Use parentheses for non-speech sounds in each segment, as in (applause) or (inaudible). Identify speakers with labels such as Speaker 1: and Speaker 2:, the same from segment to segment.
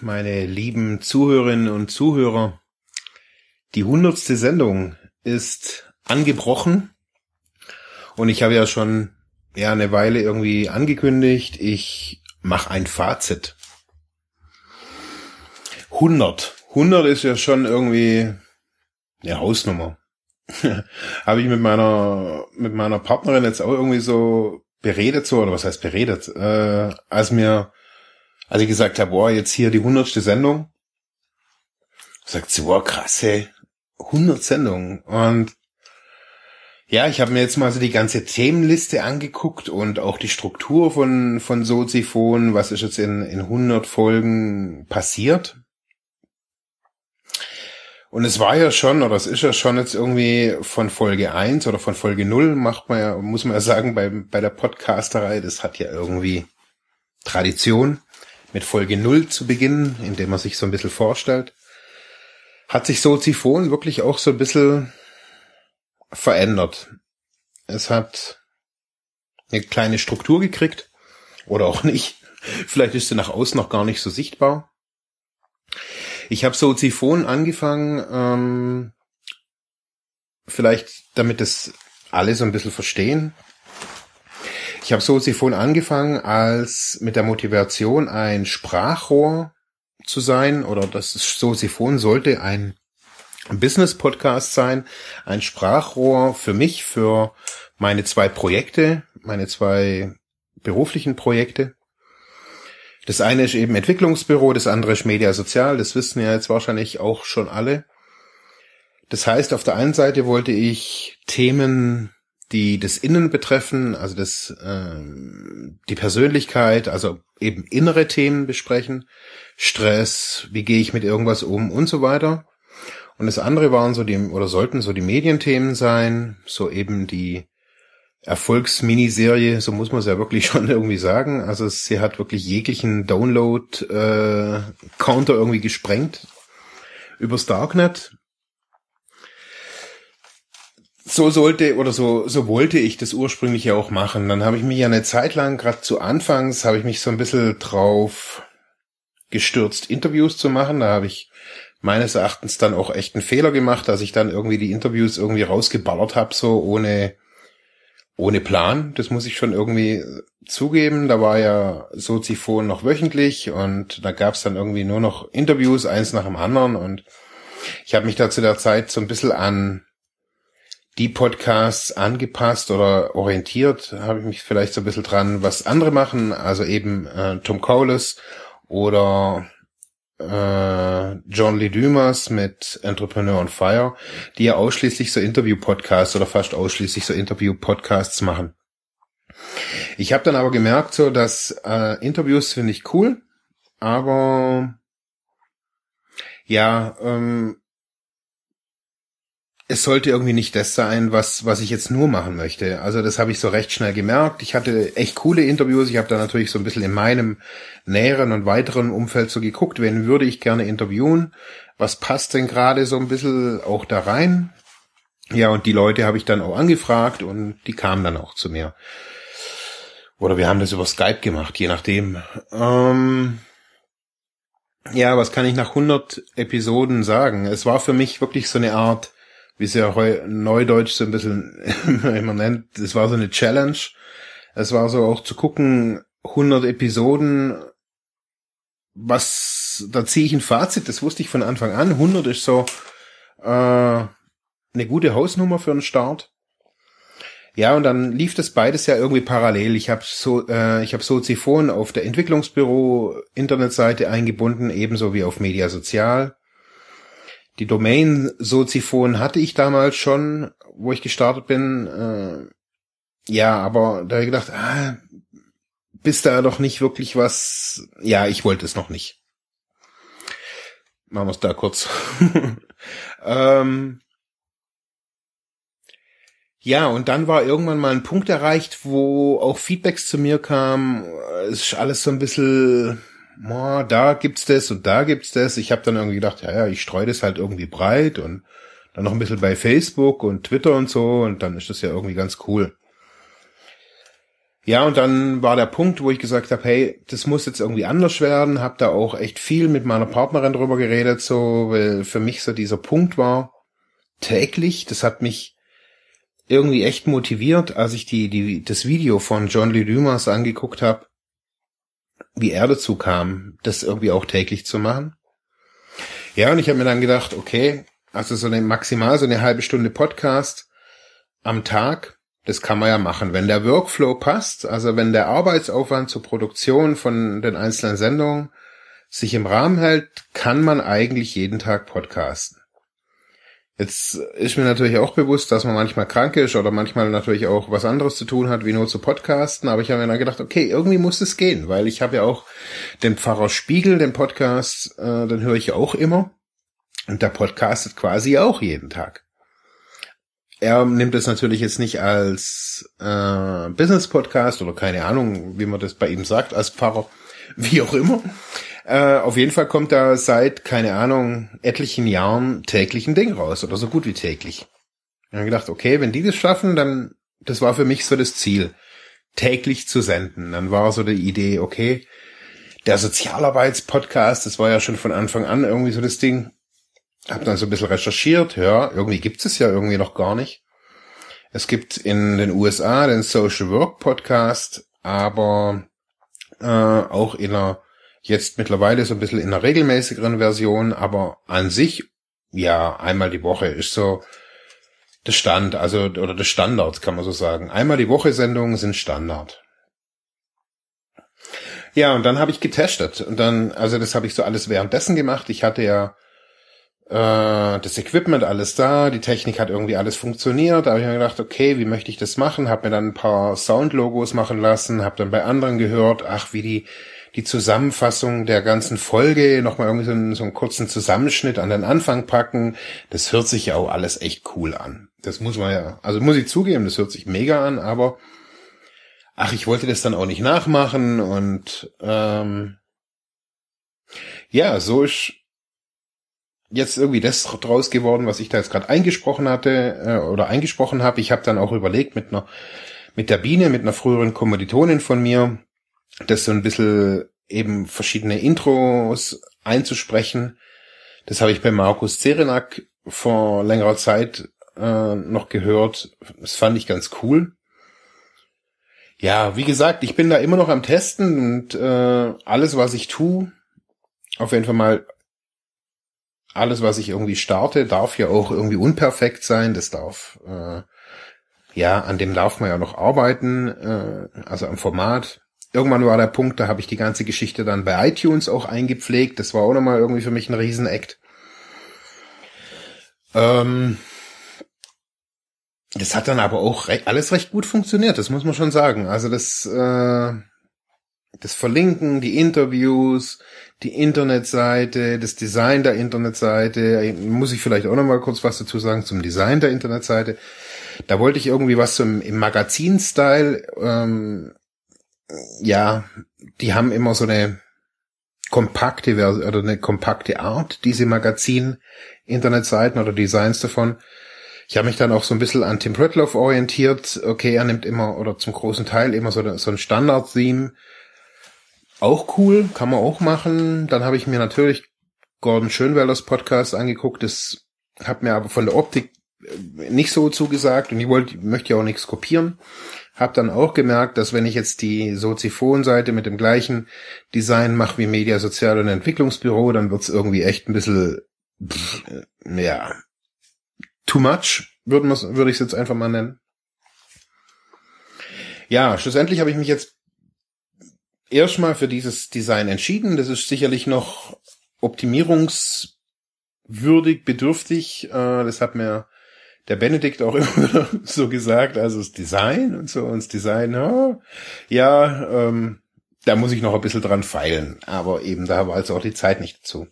Speaker 1: meine lieben Zuhörerinnen und Zuhörer, die hundertste Sendung ist angebrochen und ich habe ja schon ja eine Weile irgendwie angekündigt, ich mache ein Fazit. 100. 100 ist ja schon irgendwie eine Hausnummer. (laughs) habe ich mit meiner mit meiner Partnerin jetzt auch irgendwie so beredet so oder was heißt beredet, äh, als mir als ich gesagt habe, boah, jetzt hier die hundertste Sendung, sagt sie, boah, krass, hey, 100 Sendungen. Und ja, ich habe mir jetzt mal so die ganze Themenliste angeguckt und auch die Struktur von, von Soziphon, was ist jetzt in, in 100 Folgen passiert. Und es war ja schon, oder es ist ja schon jetzt irgendwie von Folge 1 oder von Folge 0, macht man ja, muss man ja sagen, bei, bei der Podcasterei, das hat ja irgendwie Tradition, mit Folge 0 zu beginnen, indem man sich so ein bisschen vorstellt. Hat sich Soziphon wirklich auch so ein bisschen verändert. Es hat eine kleine Struktur gekriegt oder auch nicht. (laughs) Vielleicht ist sie nach außen noch gar nicht so sichtbar. Ich habe Soziphon angefangen, ähm, vielleicht damit das alle so ein bisschen verstehen. Ich habe Soziphon angefangen als mit der Motivation ein Sprachrohr zu sein oder das Soziphon sollte ein Business-Podcast sein, ein Sprachrohr für mich, für meine zwei Projekte, meine zwei beruflichen Projekte. Das eine ist eben Entwicklungsbüro, das andere ist Media Sozial, das wissen ja jetzt wahrscheinlich auch schon alle. Das heißt, auf der einen Seite wollte ich Themen, die das Innen betreffen, also das, äh, die Persönlichkeit, also eben innere Themen besprechen, Stress, wie gehe ich mit irgendwas um und so weiter. Und das andere waren so die, oder sollten so die Medienthemen sein, so eben die Erfolgsminiserie, so muss man es ja wirklich (laughs) schon irgendwie sagen. Also sie hat wirklich jeglichen Download-Counter äh, irgendwie gesprengt übers Darknet. So sollte oder so so wollte ich das ursprünglich ja auch machen. Dann habe ich mich ja eine Zeit lang, gerade zu Anfangs, habe ich mich so ein bisschen drauf gestürzt, Interviews zu machen. Da habe ich meines Erachtens dann auch echt einen Fehler gemacht, dass ich dann irgendwie die Interviews irgendwie rausgeballert habe, so ohne, ohne Plan. Das muss ich schon irgendwie zugeben. Da war ja Soziphon noch wöchentlich und da gab es dann irgendwie nur noch Interviews, eins nach dem anderen. Und ich habe mich da zu der Zeit so ein bisschen an die Podcasts angepasst oder orientiert, habe ich mich vielleicht so ein bisschen dran, was andere machen, also eben äh, Tom Cowles oder äh, John Lee Dumas mit Entrepreneur on Fire, die ja ausschließlich so Interview-Podcasts oder fast ausschließlich so Interview-Podcasts machen. Ich habe dann aber gemerkt, so dass äh, Interviews finde ich cool, aber ja, ähm, es sollte irgendwie nicht das sein, was, was ich jetzt nur machen möchte. Also das habe ich so recht schnell gemerkt. Ich hatte echt coole Interviews. Ich habe da natürlich so ein bisschen in meinem näheren und weiteren Umfeld so geguckt, wen würde ich gerne interviewen. Was passt denn gerade so ein bisschen auch da rein? Ja, und die Leute habe ich dann auch angefragt und die kamen dann auch zu mir. Oder wir haben das über Skype gemacht, je nachdem. Ähm ja, was kann ich nach 100 Episoden sagen? Es war für mich wirklich so eine Art wie es ja heu, neudeutsch so ein bisschen (laughs) immer nennt, es war so eine Challenge. Es war so auch zu gucken, 100 Episoden, was, da ziehe ich ein Fazit, das wusste ich von Anfang an. 100 ist so äh, eine gute Hausnummer für einen Start. Ja, und dann lief das beides ja irgendwie parallel. Ich habe so, äh, ich habe Soziphon auf der Entwicklungsbüro Internetseite eingebunden, ebenso wie auf Media Sozial. Die Domain Soziphon hatte ich damals schon, wo ich gestartet bin. Äh, ja, aber da habe ich gedacht, ah, bis da doch nicht wirklich was. Ja, ich wollte es noch nicht. Machen wir es da kurz. (laughs) ähm, ja, und dann war irgendwann mal ein Punkt erreicht, wo auch Feedbacks zu mir kamen. Es ist alles so ein bisschen, oh, da gibt's das und da gibt's das. Ich habe dann irgendwie gedacht, ja, ja, ich streue das halt irgendwie breit und dann noch ein bisschen bei Facebook und Twitter und so und dann ist das ja irgendwie ganz cool. Ja, und dann war der Punkt, wo ich gesagt habe, hey, das muss jetzt irgendwie anders werden. Hab da auch echt viel mit meiner Partnerin drüber geredet, so, weil für mich so dieser Punkt war, täglich, das hat mich irgendwie echt motiviert, als ich die, die, das Video von John Lee Dumas angeguckt habe, wie er dazu kam, das irgendwie auch täglich zu machen. Ja, und ich habe mir dann gedacht, okay, also so eine maximal so eine halbe Stunde Podcast am Tag, das kann man ja machen. Wenn der Workflow passt, also wenn der Arbeitsaufwand zur Produktion von den einzelnen Sendungen sich im Rahmen hält, kann man eigentlich jeden Tag podcasten. Jetzt ist mir natürlich auch bewusst, dass man manchmal krank ist oder manchmal natürlich auch was anderes zu tun hat, wie nur zu podcasten. Aber ich habe mir dann gedacht, okay, irgendwie muss es gehen, weil ich habe ja auch den Pfarrer Spiegel, den Podcast, äh, den höre ich auch immer. Und der podcastet quasi auch jeden Tag er nimmt es natürlich jetzt nicht als äh, Business-Podcast oder keine Ahnung, wie man das bei ihm sagt, als Pfarrer, (laughs) wie auch immer. Äh, auf jeden Fall kommt da seit, keine Ahnung, etlichen Jahren täglich ein Ding raus oder so gut wie täglich. Ich habe gedacht, okay, wenn die das schaffen, dann, das war für mich so das Ziel, täglich zu senden. Dann war so die Idee, okay, der Sozialarbeitspodcast, das war ja schon von Anfang an irgendwie so das Ding, hab dann so ein bisschen recherchiert, ja, irgendwie gibt es ja irgendwie noch gar nicht. Es gibt in den USA den Social Work Podcast, aber äh, auch in einer jetzt mittlerweile so ein bisschen in einer regelmäßigeren Version, aber an sich ja einmal die Woche ist so der Stand, also oder der Standard kann man so sagen. Einmal die Woche Sendungen sind Standard. Ja, und dann habe ich getestet und dann, also das habe ich so alles währenddessen gemacht. Ich hatte ja äh, das Equipment alles da, die Technik hat irgendwie alles funktioniert. Da habe ich mir gedacht, okay, wie möchte ich das machen? Habe mir dann ein paar Soundlogos machen lassen, habe dann bei anderen gehört, ach, wie die die Zusammenfassung der ganzen Folge, nochmal irgendwie so einen, so einen kurzen Zusammenschnitt an den Anfang packen. Das hört sich ja auch alles echt cool an. Das muss man ja, also muss ich zugeben, das hört sich mega an, aber ach, ich wollte das dann auch nicht nachmachen und ähm, ja, so ist jetzt irgendwie das draus geworden, was ich da jetzt gerade eingesprochen hatte äh, oder eingesprochen habe. Ich habe dann auch überlegt mit einer mit der Biene, mit einer früheren Kommilitonin von mir, das so ein bisschen eben verschiedene Intros einzusprechen. Das habe ich bei Markus Zerenak vor längerer Zeit äh, noch gehört. Das fand ich ganz cool. Ja, wie gesagt, ich bin da immer noch am Testen und äh, alles, was ich tue, auf jeden Fall mal alles, was ich irgendwie starte, darf ja auch irgendwie unperfekt sein. Das darf, äh, ja, an dem darf man ja noch arbeiten, äh, also am Format. Irgendwann war der Punkt, da habe ich die ganze Geschichte dann bei iTunes auch eingepflegt. Das war auch nochmal irgendwie für mich ein Riesenakt. Ähm, das hat dann aber auch re alles recht gut funktioniert, das muss man schon sagen. Also das, äh, das Verlinken, die Interviews, die Internetseite, das Design der Internetseite, muss ich vielleicht auch noch mal kurz was dazu sagen zum Design der Internetseite. Da wollte ich irgendwie was zum, im Magazin-Style, ähm, ja, die haben immer so eine kompakte oder eine kompakte Art, diese Magazin-Internetseiten oder Designs davon. Ich habe mich dann auch so ein bisschen an Tim Bretloff orientiert. Okay, er nimmt immer oder zum großen Teil immer so, so ein Standard-Theme auch cool, kann man auch machen. Dann habe ich mir natürlich Gordon Schönwellers Podcast angeguckt. Das hat mir aber von der Optik äh, nicht so zugesagt und ich wollte, möchte ja auch nichts kopieren. Hab dann auch gemerkt, dass wenn ich jetzt die Soziphon-Seite mit dem gleichen Design mache wie Media Sozial und Entwicklungsbüro, dann wird's irgendwie echt ein bisschen, pff, ja, too much, würde würd ich es jetzt einfach mal nennen. Ja, schlussendlich habe ich mich jetzt erstmal für dieses Design entschieden. Das ist sicherlich noch optimierungswürdig, bedürftig. Äh, das hat mir der Benedikt auch (laughs) immer so gesagt. Also das Design und so, und das Design, ja, ja ähm, da muss ich noch ein bisschen dran feilen. Aber eben da war also auch die Zeit nicht dazu.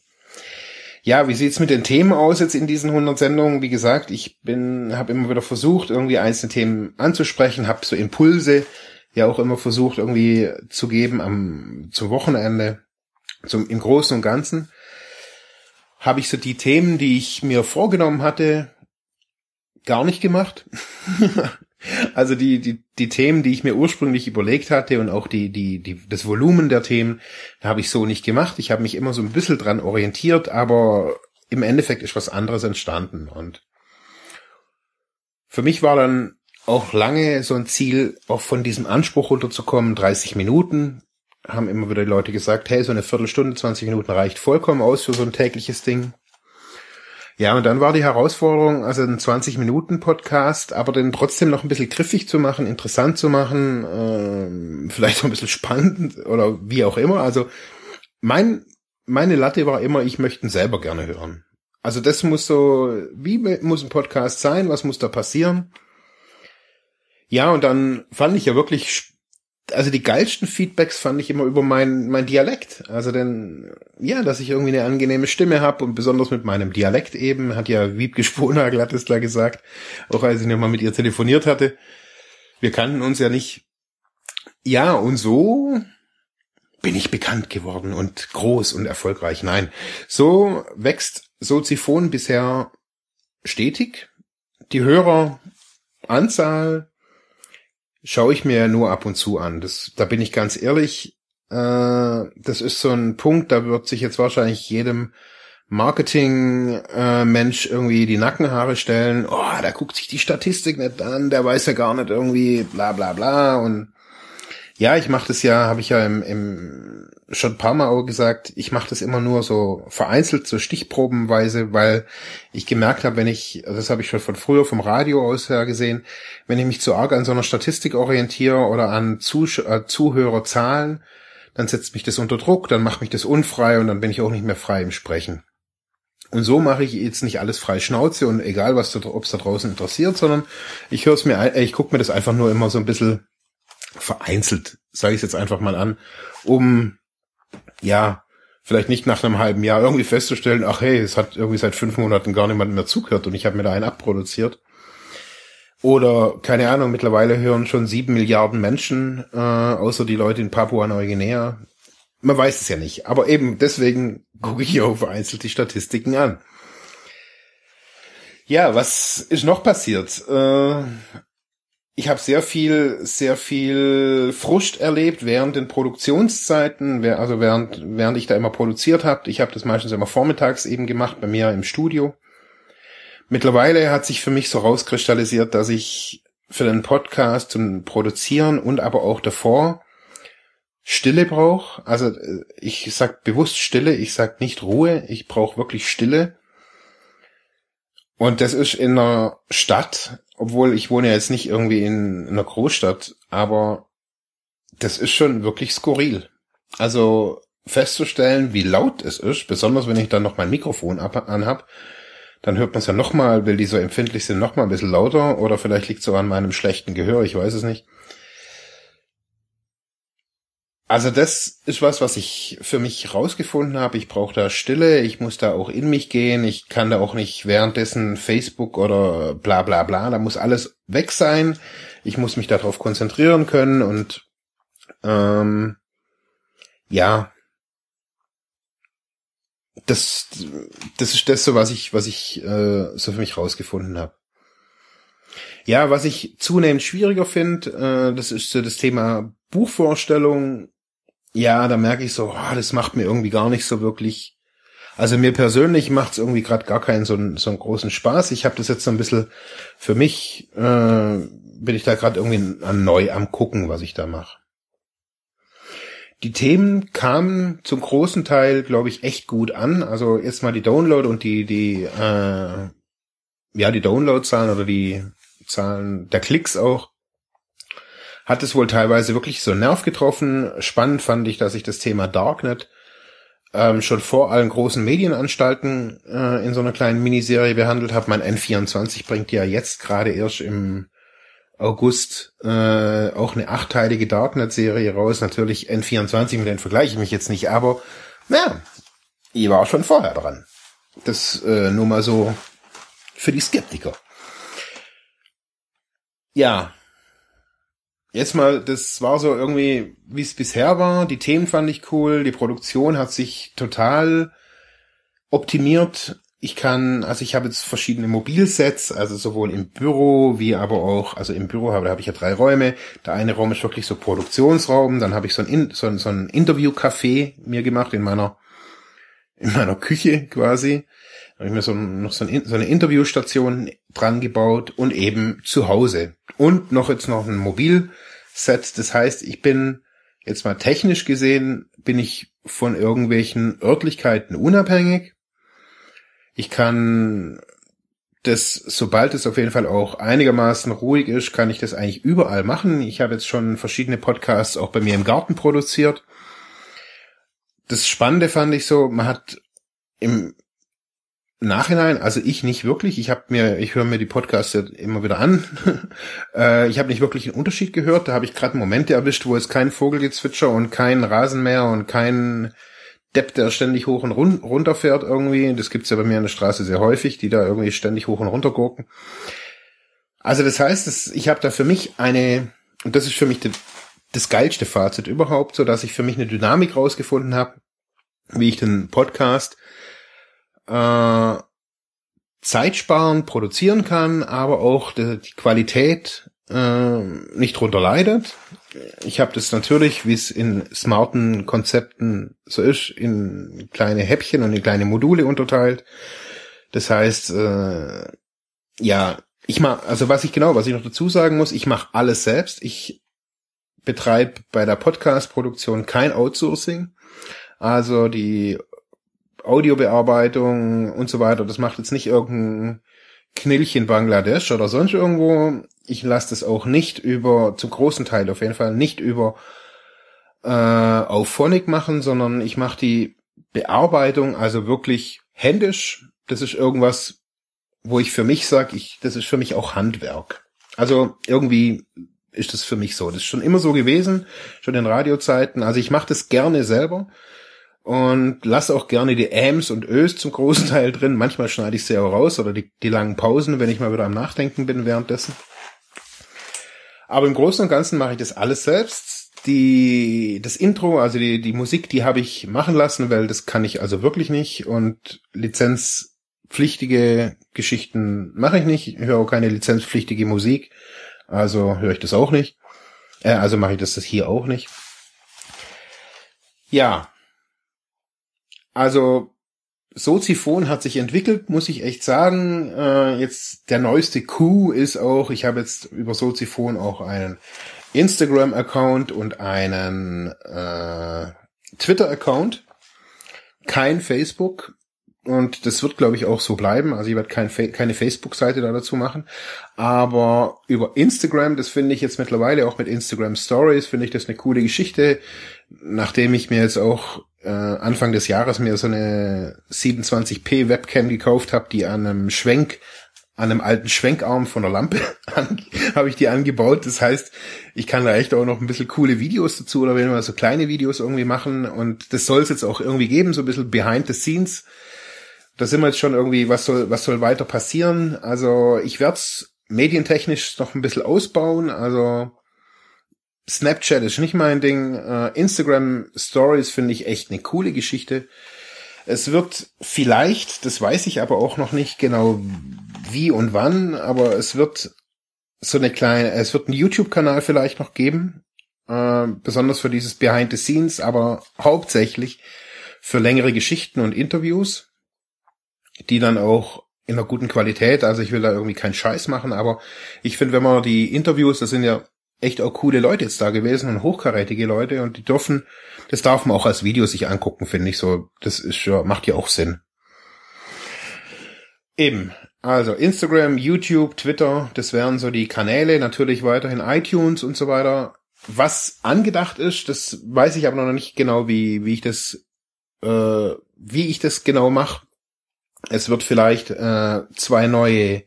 Speaker 1: Ja, wie sieht's mit den Themen aus jetzt in diesen 100 Sendungen? Wie gesagt, ich bin, habe immer wieder versucht, irgendwie einzelne Themen anzusprechen, habe so Impulse ja auch immer versucht irgendwie zu geben am zum Wochenende, zum im Großen und Ganzen. Habe ich so die Themen, die ich mir vorgenommen hatte, gar nicht gemacht. (laughs) also die, die, die Themen, die ich mir ursprünglich überlegt hatte und auch die, die, die, das Volumen der Themen, habe ich so nicht gemacht. Ich habe mich immer so ein bisschen dran orientiert, aber im Endeffekt ist was anderes entstanden. Und für mich war dann auch lange so ein Ziel, auch von diesem Anspruch runterzukommen, 30 Minuten. Haben immer wieder die Leute gesagt, hey, so eine Viertelstunde, 20 Minuten reicht vollkommen aus für so ein tägliches Ding. Ja, und dann war die Herausforderung, also ein 20-Minuten-Podcast, aber den trotzdem noch ein bisschen griffig zu machen, interessant zu machen, äh, vielleicht auch ein bisschen spannend oder wie auch immer. Also mein, meine Latte war immer, ich möchte ihn selber gerne hören. Also das muss so, wie muss ein Podcast sein, was muss da passieren? Ja, und dann fand ich ja wirklich also die geilsten Feedbacks fand ich immer über mein, mein Dialekt. Also denn, ja, dass ich irgendwie eine angenehme Stimme habe und besonders mit meinem Dialekt eben, hat ja Wiebke Sponagel hat es da gesagt, auch als ich nochmal mit ihr telefoniert hatte. Wir kannten uns ja nicht. Ja, und so bin ich bekannt geworden und groß und erfolgreich. Nein, so wächst Soziphon bisher stetig. Die Höreranzahl schaue ich mir nur ab und zu an. Das, da bin ich ganz ehrlich. Äh, das ist so ein Punkt, da wird sich jetzt wahrscheinlich jedem Marketing-Mensch äh, irgendwie die Nackenhaare stellen. Oh, da guckt sich die Statistik nicht an, der weiß ja gar nicht irgendwie bla bla bla und ja, ich mache das ja, habe ich ja im, im schon ein paar Mal auch gesagt, ich mache das immer nur so vereinzelt, so stichprobenweise, weil ich gemerkt habe, wenn ich, das habe ich schon von früher vom Radio aus her gesehen, wenn ich mich zu arg an so einer Statistik orientiere oder an Zusch äh, Zuhörerzahlen, dann setzt mich das unter Druck, dann macht mich das unfrei und dann bin ich auch nicht mehr frei im Sprechen. Und so mache ich jetzt nicht alles frei Schnauze und egal, was ob es da draußen interessiert, sondern ich höre es mir, ich gucke mir das einfach nur immer so ein bisschen vereinzelt, sage ich jetzt einfach mal an, um ja vielleicht nicht nach einem halben Jahr irgendwie festzustellen, ach hey, es hat irgendwie seit fünf Monaten gar niemand mehr zugehört und ich habe mir da einen abproduziert. Oder, keine Ahnung, mittlerweile hören schon sieben Milliarden Menschen, äh, außer die Leute in Papua-Neuguinea. Man weiß es ja nicht. Aber eben deswegen gucke ich hier vereinzelt die Statistiken an. Ja, was ist noch passiert? Äh, ich habe sehr viel, sehr viel Frust erlebt während den Produktionszeiten, also während, während ich da immer produziert habe. Ich habe das meistens immer vormittags eben gemacht, bei mir im Studio. Mittlerweile hat sich für mich so rauskristallisiert, dass ich für den Podcast zum Produzieren und aber auch davor Stille brauche. Also äh, ich sag bewusst Stille, ich sag nicht Ruhe, ich brauche wirklich Stille. Und das ist in einer Stadt, obwohl ich wohne ja jetzt nicht irgendwie in einer Großstadt, aber das ist schon wirklich skurril. Also festzustellen, wie laut es ist, besonders wenn ich dann noch mein Mikrofon anhab, dann hört man es ja nochmal, weil die so empfindlich sind, nochmal ein bisschen lauter oder vielleicht liegt es so an meinem schlechten Gehör, ich weiß es nicht. Also das ist was, was ich für mich rausgefunden habe. Ich brauche da Stille, ich muss da auch in mich gehen, ich kann da auch nicht währenddessen Facebook oder bla bla bla, da muss alles weg sein. Ich muss mich darauf konzentrieren können und ähm, ja, das, das ist das so, was ich, was ich äh, so für mich rausgefunden habe. Ja, was ich zunehmend schwieriger finde, äh, das ist so das Thema Buchvorstellung ja, da merke ich so, oh, das macht mir irgendwie gar nicht so wirklich. Also mir persönlich macht es irgendwie gerade gar keinen so, so einen großen Spaß. Ich habe das jetzt so ein bisschen für mich, äh, bin ich da gerade irgendwie neu am gucken, was ich da mache. Die Themen kamen zum großen Teil, glaube ich, echt gut an. Also jetzt mal die Download und die, die, äh, ja, die Downloadzahlen oder die Zahlen der Klicks auch hat es wohl teilweise wirklich so einen Nerv getroffen. Spannend fand ich, dass ich das Thema Darknet ähm, schon vor allen großen Medienanstalten äh, in so einer kleinen Miniserie behandelt habe. Mein N24 bringt ja jetzt gerade erst im August äh, auch eine achteilige Darknet-Serie raus. Natürlich N24, mit denen vergleiche ich mich jetzt nicht, aber naja, ich war schon vorher dran. Das äh, nur mal so für die Skeptiker. Ja. Jetzt mal, das war so irgendwie, wie es bisher war. Die Themen fand ich cool. Die Produktion hat sich total optimiert. Ich kann, also ich habe jetzt verschiedene Mobilsets, also sowohl im Büro wie aber auch, also im Büro habe, habe ich ja drei Räume. Der eine Raum ist wirklich so Produktionsraum, dann habe ich so ein, so ein, so ein Interview-Café mir gemacht in meiner, in meiner Küche quasi. Habe ich mir so, noch so, ein, so eine Interviewstation dran gebaut und eben zu Hause. Und noch jetzt noch ein Mobilset. Das heißt, ich bin jetzt mal technisch gesehen, bin ich von irgendwelchen Örtlichkeiten unabhängig. Ich kann das, sobald es auf jeden Fall auch einigermaßen ruhig ist, kann ich das eigentlich überall machen. Ich habe jetzt schon verschiedene Podcasts auch bei mir im Garten produziert. Das Spannende fand ich so, man hat im Nachhinein, also ich nicht wirklich. Ich habe mir, ich höre mir die Podcasts immer wieder an. (laughs) äh, ich habe nicht wirklich einen Unterschied gehört. Da habe ich gerade Momente erwischt, wo es kein Vogelgezwitscher und kein Rasenmäher und kein Depp, der ständig hoch und run runter fährt irgendwie. Das gibt's ja bei mir an der Straße sehr häufig, die da irgendwie ständig hoch und runter gucken. Also das heißt, dass ich habe da für mich eine, und das ist für mich die, das geilste Fazit überhaupt, so dass ich für mich eine Dynamik rausgefunden habe, wie ich den Podcast äh, Zeit sparen, produzieren kann, aber auch die, die Qualität äh, nicht drunter leidet. Ich habe das natürlich, wie es in smarten Konzepten so ist, in kleine Häppchen und in kleine Module unterteilt. Das heißt, äh, ja, ich mach, also was ich genau, was ich noch dazu sagen muss, ich mache alles selbst. Ich betreibe bei der Podcast-Produktion kein Outsourcing. Also die Audiobearbeitung und so weiter. Das macht jetzt nicht irgendein Knillchen Bangladesch oder sonst irgendwo. Ich lasse das auch nicht über, zum großen Teil auf jeden Fall, nicht über äh, auf Phonic machen, sondern ich mache die Bearbeitung also wirklich händisch. Das ist irgendwas, wo ich für mich sage, ich, das ist für mich auch Handwerk. Also irgendwie ist das für mich so. Das ist schon immer so gewesen, schon in Radiozeiten. Also ich mache das gerne selber und lasse auch gerne die Äms und Ös zum großen Teil drin. Manchmal schneide ich sie auch raus oder die, die langen Pausen, wenn ich mal wieder am Nachdenken bin währenddessen. Aber im Großen und Ganzen mache ich das alles selbst. Die, das Intro, also die, die Musik, die habe ich machen lassen, weil das kann ich also wirklich nicht und lizenzpflichtige Geschichten mache ich nicht. Ich höre auch keine lizenzpflichtige Musik, also höre ich das auch nicht. Äh, also mache ich das hier auch nicht. Ja, also Soziphon hat sich entwickelt, muss ich echt sagen. Äh, jetzt der neueste Coup ist auch, ich habe jetzt über Soziphon auch einen Instagram-Account und einen äh, Twitter-Account. Kein Facebook. Und das wird, glaube ich, auch so bleiben. Also ich werde kein, keine Facebook-Seite da dazu machen. Aber über Instagram, das finde ich jetzt mittlerweile auch mit Instagram Stories, finde ich das eine coole Geschichte. Nachdem ich mir jetzt auch äh, Anfang des Jahres mir so eine 27p Webcam gekauft habe, die an einem Schwenk, an einem alten Schwenkarm von der Lampe (laughs) habe ich die angebaut. Das heißt, ich kann da echt auch noch ein bisschen coole Videos dazu oder wenn wir so kleine Videos irgendwie machen und das soll es jetzt auch irgendwie geben, so ein bisschen behind the scenes. Da sind wir jetzt schon irgendwie, was soll, was soll weiter passieren? Also ich werde es medientechnisch noch ein bisschen ausbauen. Also Snapchat ist nicht mein Ding. Uh, Instagram Stories finde ich echt eine coole Geschichte. Es wird vielleicht, das weiß ich aber auch noch nicht genau wie und wann, aber es wird so eine kleine, es wird einen YouTube-Kanal vielleicht noch geben, äh, besonders für dieses Behind the Scenes, aber hauptsächlich für längere Geschichten und Interviews, die dann auch in einer guten Qualität, also ich will da irgendwie keinen Scheiß machen, aber ich finde, wenn man die Interviews, das sind ja echt auch coole Leute jetzt da gewesen und hochkarätige Leute und die dürfen, das darf man auch als Video sich angucken, finde ich so. Das ist ja, macht ja auch Sinn. Eben. Also Instagram, YouTube, Twitter, das wären so die Kanäle, natürlich weiterhin iTunes und so weiter. Was angedacht ist, das weiß ich aber noch nicht genau, wie, wie ich das, äh, wie ich das genau mache. Es wird vielleicht äh, zwei neue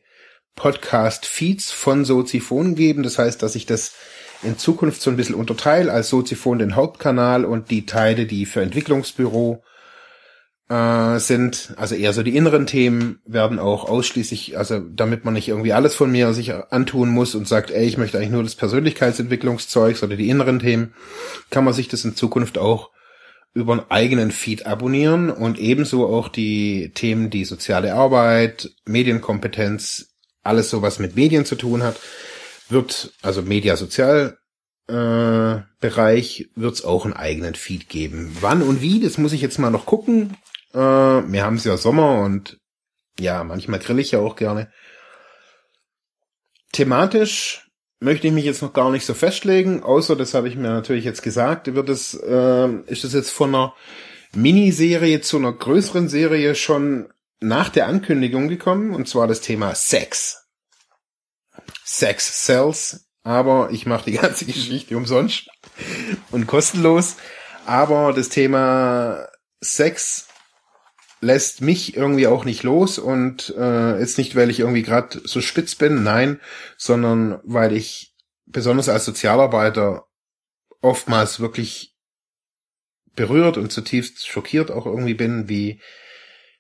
Speaker 1: Podcast-Feeds von Soziphon geben. Das heißt, dass ich das in Zukunft so ein bisschen unterteile als Soziphon den Hauptkanal und die Teile, die für Entwicklungsbüro äh, sind, also eher so die inneren Themen werden auch ausschließlich, also damit man nicht irgendwie alles von mir sich antun muss und sagt, ey, ich möchte eigentlich nur das Persönlichkeitsentwicklungszeugs oder die inneren Themen, kann man sich das in Zukunft auch über einen eigenen Feed abonnieren und ebenso auch die Themen, die soziale Arbeit, Medienkompetenz, alles so was mit Medien zu tun hat, wird, also Mediasozial äh, Bereich wird es auch einen eigenen Feed geben. Wann und wie, das muss ich jetzt mal noch gucken. Äh, wir haben es ja Sommer und ja, manchmal grill ich ja auch gerne. Thematisch möchte ich mich jetzt noch gar nicht so festlegen, außer das habe ich mir natürlich jetzt gesagt, wird es, äh, ist es jetzt von einer Miniserie zu einer größeren Serie schon nach der Ankündigung gekommen, und zwar das Thema Sex. Sex Cells, aber ich mache die ganze (laughs) Geschichte umsonst und kostenlos. Aber das Thema Sex lässt mich irgendwie auch nicht los und äh, ist nicht, weil ich irgendwie gerade so spitz bin, nein, sondern weil ich besonders als Sozialarbeiter oftmals wirklich berührt und zutiefst schockiert auch irgendwie bin, wie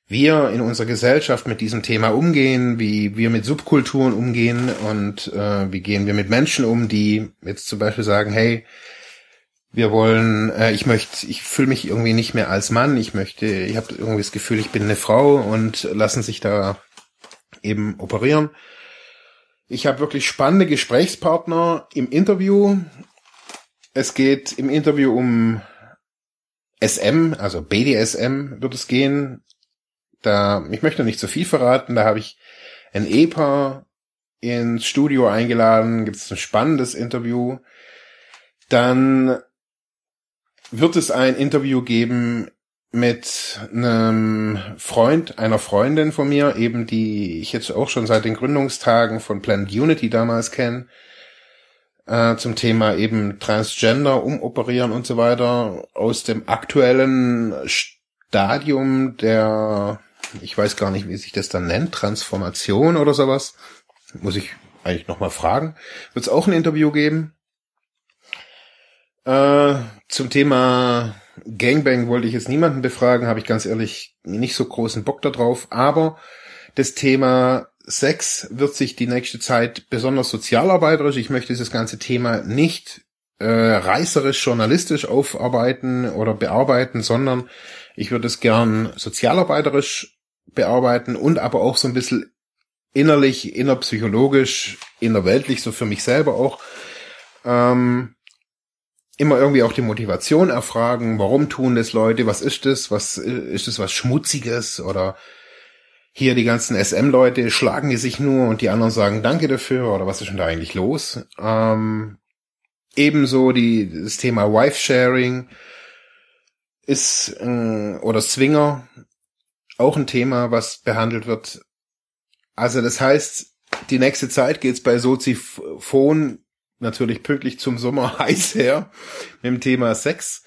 Speaker 1: wir in unserer Gesellschaft mit diesem Thema umgehen, wie wir mit Subkulturen umgehen und äh, wie gehen wir mit Menschen um, die jetzt zum Beispiel sagen, hey, wir wollen, äh, ich möchte, ich fühle mich irgendwie nicht mehr als Mann, ich möchte, ich habe irgendwie das Gefühl, ich bin eine Frau und lassen sich da eben operieren. Ich habe wirklich spannende Gesprächspartner im Interview. Es geht im Interview um SM, also BDSM wird es gehen. Da, ich möchte nicht zu viel verraten, da habe ich ein Ehepaar ins Studio eingeladen, gibt es ein spannendes Interview. Dann wird es ein Interview geben mit einem Freund, einer Freundin von mir, eben die ich jetzt auch schon seit den Gründungstagen von Planet Unity damals kenne, äh, zum Thema eben Transgender, umoperieren und so weiter, aus dem aktuellen Stadium der, ich weiß gar nicht, wie sich das dann nennt, Transformation oder sowas, muss ich eigentlich nochmal fragen, wird es auch ein Interview geben. Äh, zum Thema Gangbang wollte ich jetzt niemanden befragen, habe ich ganz ehrlich nicht so großen Bock darauf, aber das Thema Sex wird sich die nächste Zeit besonders sozialarbeiterisch, ich möchte dieses ganze Thema nicht äh, reißerisch journalistisch aufarbeiten oder bearbeiten, sondern ich würde es gern sozialarbeiterisch bearbeiten und aber auch so ein bisschen innerlich, innerpsychologisch, innerweltlich, so für mich selber auch. Ähm, immer irgendwie auch die Motivation erfragen, warum tun das Leute, was ist das, was ist das was Schmutziges oder hier die ganzen SM-Leute schlagen die sich nur und die anderen sagen Danke dafür oder was ist denn da eigentlich los? Ähm, ebenso die, das Thema Wife-Sharing ist äh, oder Swinger auch ein Thema, was behandelt wird. Also das heißt, die nächste Zeit geht's bei Soziphon natürlich pünktlich zum Sommer (laughs) heiß her mit dem Thema Sex.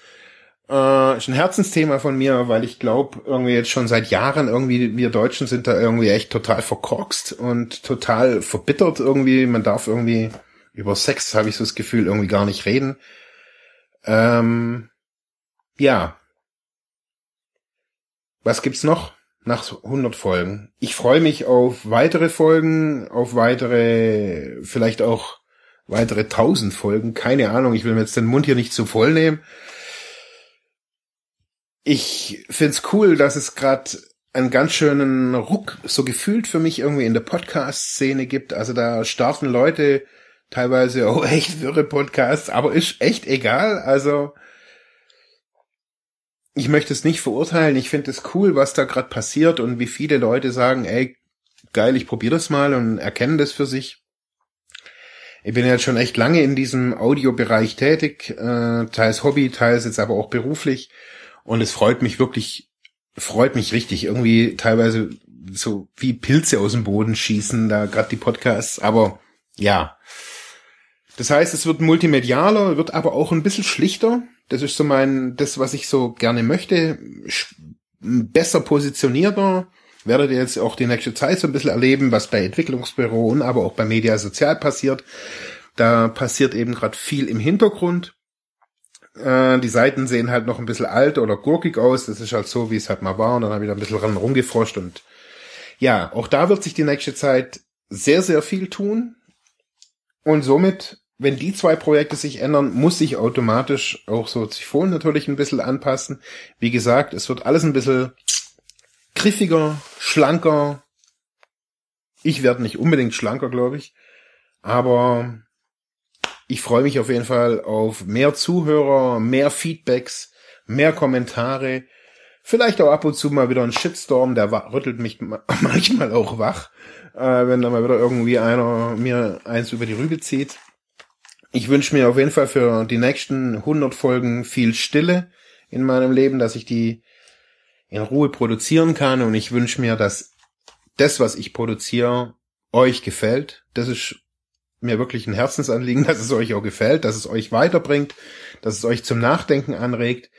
Speaker 1: Äh, ist ein Herzensthema von mir, weil ich glaube, irgendwie jetzt schon seit Jahren irgendwie, wir Deutschen sind da irgendwie echt total verkorkst und total verbittert irgendwie. Man darf irgendwie über Sex, habe ich so das Gefühl, irgendwie gar nicht reden. Ähm, ja. Was gibt's noch? Nach 100 Folgen. Ich freue mich auf weitere Folgen, auf weitere, vielleicht auch weitere tausend Folgen. Keine Ahnung, ich will mir jetzt den Mund hier nicht zu voll nehmen. Ich find's cool, dass es gerade einen ganz schönen Ruck so gefühlt für mich irgendwie in der Podcast-Szene gibt. Also da starten Leute teilweise auch echt wirre Podcasts, aber ist echt egal. Also ich möchte es nicht verurteilen. Ich finde es cool, was da gerade passiert und wie viele Leute sagen, ey, geil, ich probiere das mal und erkennen das für sich ich bin jetzt schon echt lange in diesem Audiobereich tätig, äh, teils Hobby, teils jetzt aber auch beruflich. Und es freut mich wirklich, freut mich richtig. Irgendwie teilweise so wie Pilze aus dem Boden schießen, da gerade die Podcasts. Aber ja. Das heißt, es wird multimedialer, wird aber auch ein bisschen schlichter. Das ist so mein, das, was ich so gerne möchte. Besser positionierter, werdet ihr jetzt auch die nächste Zeit so ein bisschen erleben, was bei Entwicklungsbüro und aber auch bei Media Sozial passiert. Da passiert eben gerade viel im Hintergrund. Äh, die Seiten sehen halt noch ein bisschen alt oder gurkig aus. Das ist halt so, wie es halt mal war. Und dann habe ich da ein bisschen ran rumgefroscht. Und ja, auch da wird sich die nächste Zeit sehr, sehr viel tun. Und somit, wenn die zwei Projekte sich ändern, muss sich automatisch auch so Ziphon natürlich ein bisschen anpassen. Wie gesagt, es wird alles ein bisschen griffiger, schlanker. Ich werde nicht unbedingt schlanker, glaube ich. Aber ich freue mich auf jeden Fall auf mehr Zuhörer, mehr Feedbacks, mehr Kommentare. Vielleicht auch ab und zu mal wieder ein Shitstorm, der rüttelt mich (laughs) manchmal auch wach, äh, wenn da mal wieder irgendwie einer mir eins über die Rübe zieht. Ich wünsche mir auf jeden Fall für die nächsten 100 Folgen viel Stille in meinem Leben, dass ich die in Ruhe produzieren kann und ich wünsche mir, dass das, was ich produziere, euch gefällt. Das ist mir wirklich ein Herzensanliegen, (laughs) dass es euch auch gefällt, dass es euch weiterbringt, dass es euch zum Nachdenken anregt.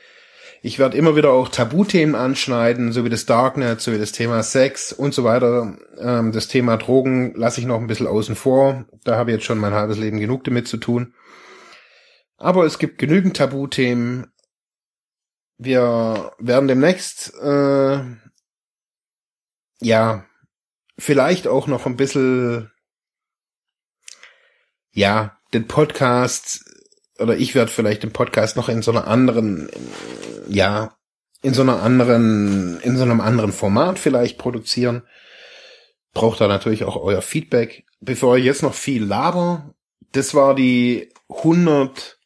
Speaker 1: Ich werde immer wieder auch Tabuthemen anschneiden, so wie das Darknet, so wie das Thema Sex und so weiter. Ähm, das Thema Drogen lasse ich noch ein bisschen außen vor. Da habe ich jetzt schon mein halbes Leben genug damit zu tun. Aber es gibt genügend Tabuthemen. Wir werden demnächst, äh, ja, vielleicht auch noch ein bisschen ja, den Podcast oder ich werde vielleicht den Podcast noch in so einer anderen, ja, in so einer anderen, in so einem anderen Format vielleicht produzieren. Braucht da natürlich auch euer Feedback. Bevor ich jetzt noch viel laber, das war die 100,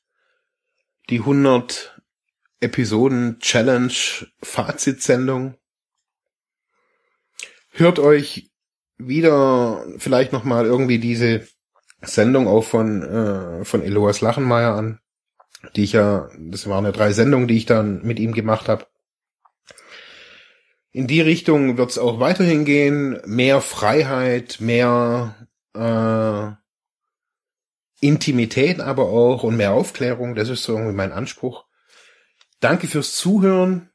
Speaker 1: die 100 Episoden Challenge Fazitsendung. Hört euch wieder vielleicht noch mal irgendwie diese Sendung auch von, äh, von Eloas Lachenmeier an, die ich ja, das waren ja drei Sendungen, die ich dann mit ihm gemacht habe. In die Richtung wird es auch weiterhin gehen. Mehr Freiheit, mehr äh, Intimität aber auch und mehr Aufklärung. Das ist so irgendwie mein Anspruch. Danke fürs Zuhören.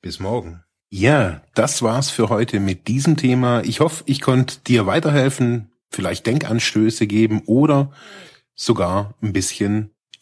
Speaker 1: Bis morgen. Ja, das war's für heute mit diesem Thema. Ich hoffe, ich konnte dir weiterhelfen, vielleicht Denkanstöße geben oder sogar ein bisschen